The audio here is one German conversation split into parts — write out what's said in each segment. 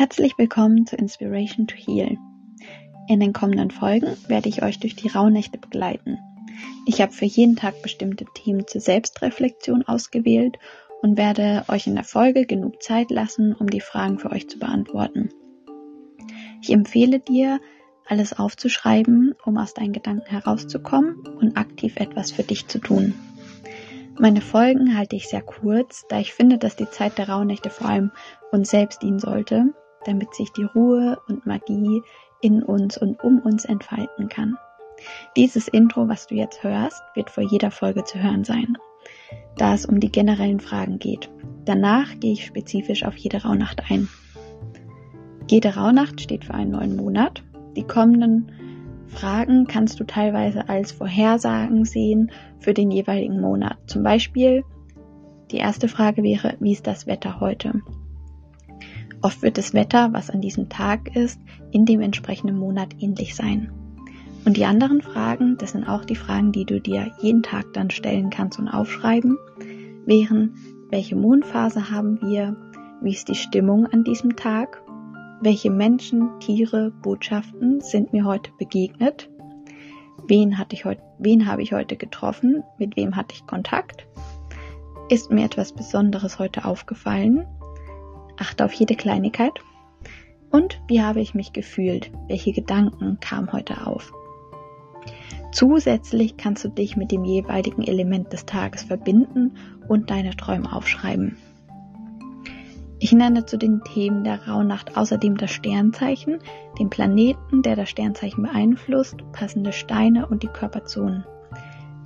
Herzlich willkommen zu Inspiration to Heal. In den kommenden Folgen werde ich euch durch die Rauhnächte begleiten. Ich habe für jeden Tag bestimmte Themen zur Selbstreflexion ausgewählt und werde euch in der Folge genug Zeit lassen, um die Fragen für euch zu beantworten. Ich empfehle dir, alles aufzuschreiben, um aus deinen Gedanken herauszukommen und aktiv etwas für dich zu tun. Meine Folgen halte ich sehr kurz, da ich finde, dass die Zeit der Rauhnächte vor allem uns selbst dienen sollte damit sich die Ruhe und Magie in uns und um uns entfalten kann. Dieses Intro, was du jetzt hörst, wird vor jeder Folge zu hören sein, da es um die generellen Fragen geht. Danach gehe ich spezifisch auf jede Rauhnacht ein. Jede Rauhnacht steht für einen neuen Monat. Die kommenden Fragen kannst du teilweise als Vorhersagen sehen für den jeweiligen Monat. Zum Beispiel die erste Frage wäre, wie ist das Wetter heute? Oft wird das Wetter, was an diesem Tag ist, in dem entsprechenden Monat ähnlich sein. Und die anderen Fragen, das sind auch die Fragen, die du dir jeden Tag dann stellen kannst und aufschreiben, wären, welche Mondphase haben wir, wie ist die Stimmung an diesem Tag, welche Menschen, Tiere, Botschaften sind mir heute begegnet, wen, hatte ich heute, wen habe ich heute getroffen, mit wem hatte ich Kontakt, ist mir etwas Besonderes heute aufgefallen achte auf jede Kleinigkeit. Und wie habe ich mich gefühlt? Welche Gedanken kamen heute auf? Zusätzlich kannst du dich mit dem jeweiligen Element des Tages verbinden und deine Träume aufschreiben. Ich nenne zu den Themen der Rauhnacht außerdem das Sternzeichen, den Planeten, der das Sternzeichen beeinflusst, passende Steine und die Körperzonen.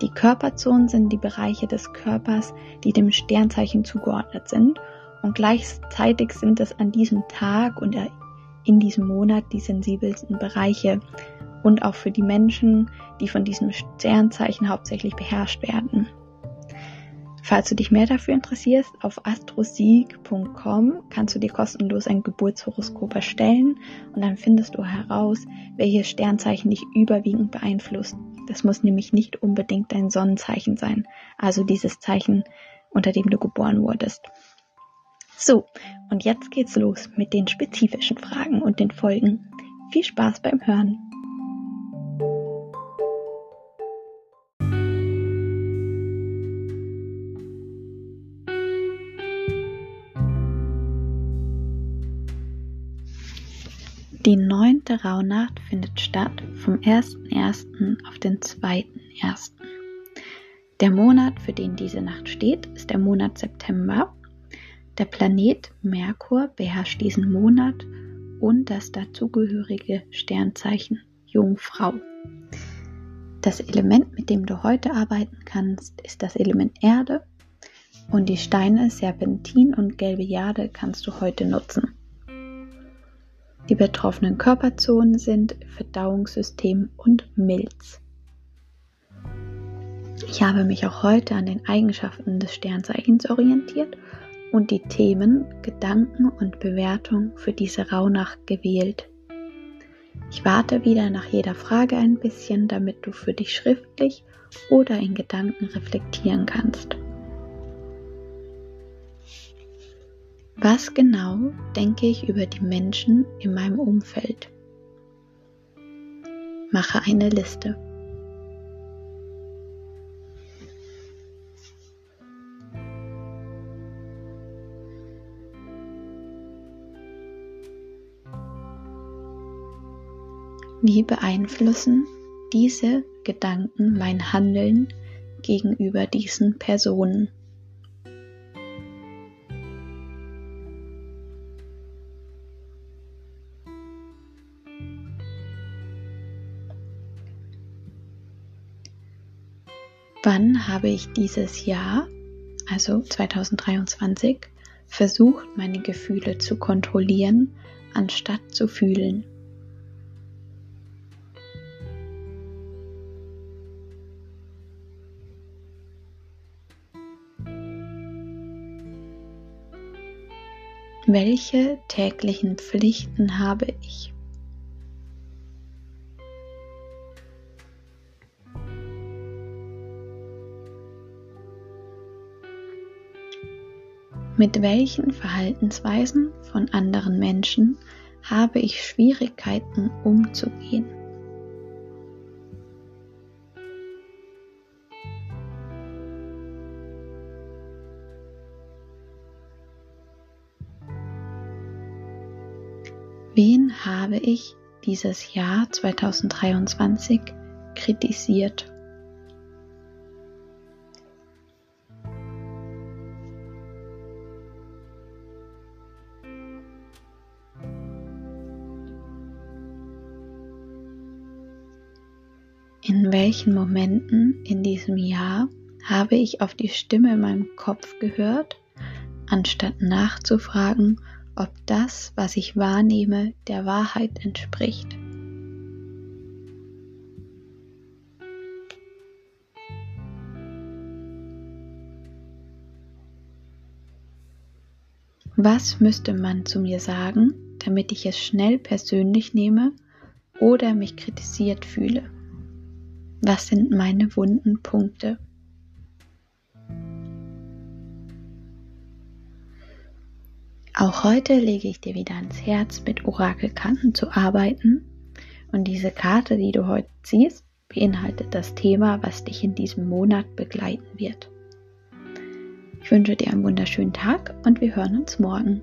Die Körperzonen sind die Bereiche des Körpers, die dem Sternzeichen zugeordnet sind und gleichzeitig sind es an diesem Tag und in diesem Monat die sensibelsten Bereiche und auch für die Menschen, die von diesem Sternzeichen hauptsächlich beherrscht werden. Falls du dich mehr dafür interessierst, auf astrosieg.com kannst du dir kostenlos ein Geburtshoroskop erstellen und dann findest du heraus, welches Sternzeichen dich überwiegend beeinflusst. Das muss nämlich nicht unbedingt dein Sonnenzeichen sein, also dieses Zeichen, unter dem du geboren wurdest. So, und jetzt geht's los mit den spezifischen Fragen und den Folgen. Viel Spaß beim Hören. Die neunte Rauhnacht findet statt vom 1.1. auf den 2.1. Der Monat, für den diese Nacht steht, ist der Monat September der Planet Merkur beherrscht diesen Monat und das dazugehörige Sternzeichen Jungfrau. Das Element, mit dem du heute arbeiten kannst, ist das Element Erde und die Steine Serpentin und gelbe Jade kannst du heute nutzen. Die betroffenen Körperzonen sind Verdauungssystem und Milz. Ich habe mich auch heute an den Eigenschaften des Sternzeichens orientiert und die Themen, Gedanken und Bewertung für diese Rauhnacht gewählt. Ich warte wieder nach jeder Frage ein bisschen, damit du für dich schriftlich oder in Gedanken reflektieren kannst. Was genau denke ich über die Menschen in meinem Umfeld? Mache eine Liste. Wie beeinflussen diese Gedanken mein Handeln gegenüber diesen Personen? Wann habe ich dieses Jahr, also 2023, versucht, meine Gefühle zu kontrollieren, anstatt zu fühlen? Welche täglichen Pflichten habe ich? Mit welchen Verhaltensweisen von anderen Menschen habe ich Schwierigkeiten umzugehen? Wen habe ich dieses Jahr 2023 kritisiert? In welchen Momenten in diesem Jahr habe ich auf die Stimme in meinem Kopf gehört, anstatt nachzufragen, ob das, was ich wahrnehme, der Wahrheit entspricht. Was müsste man zu mir sagen, damit ich es schnell persönlich nehme oder mich kritisiert fühle? Was sind meine wunden Punkte? Auch heute lege ich dir wieder ans Herz, mit Orakelkarten zu arbeiten. Und diese Karte, die du heute siehst, beinhaltet das Thema, was dich in diesem Monat begleiten wird. Ich wünsche dir einen wunderschönen Tag und wir hören uns morgen.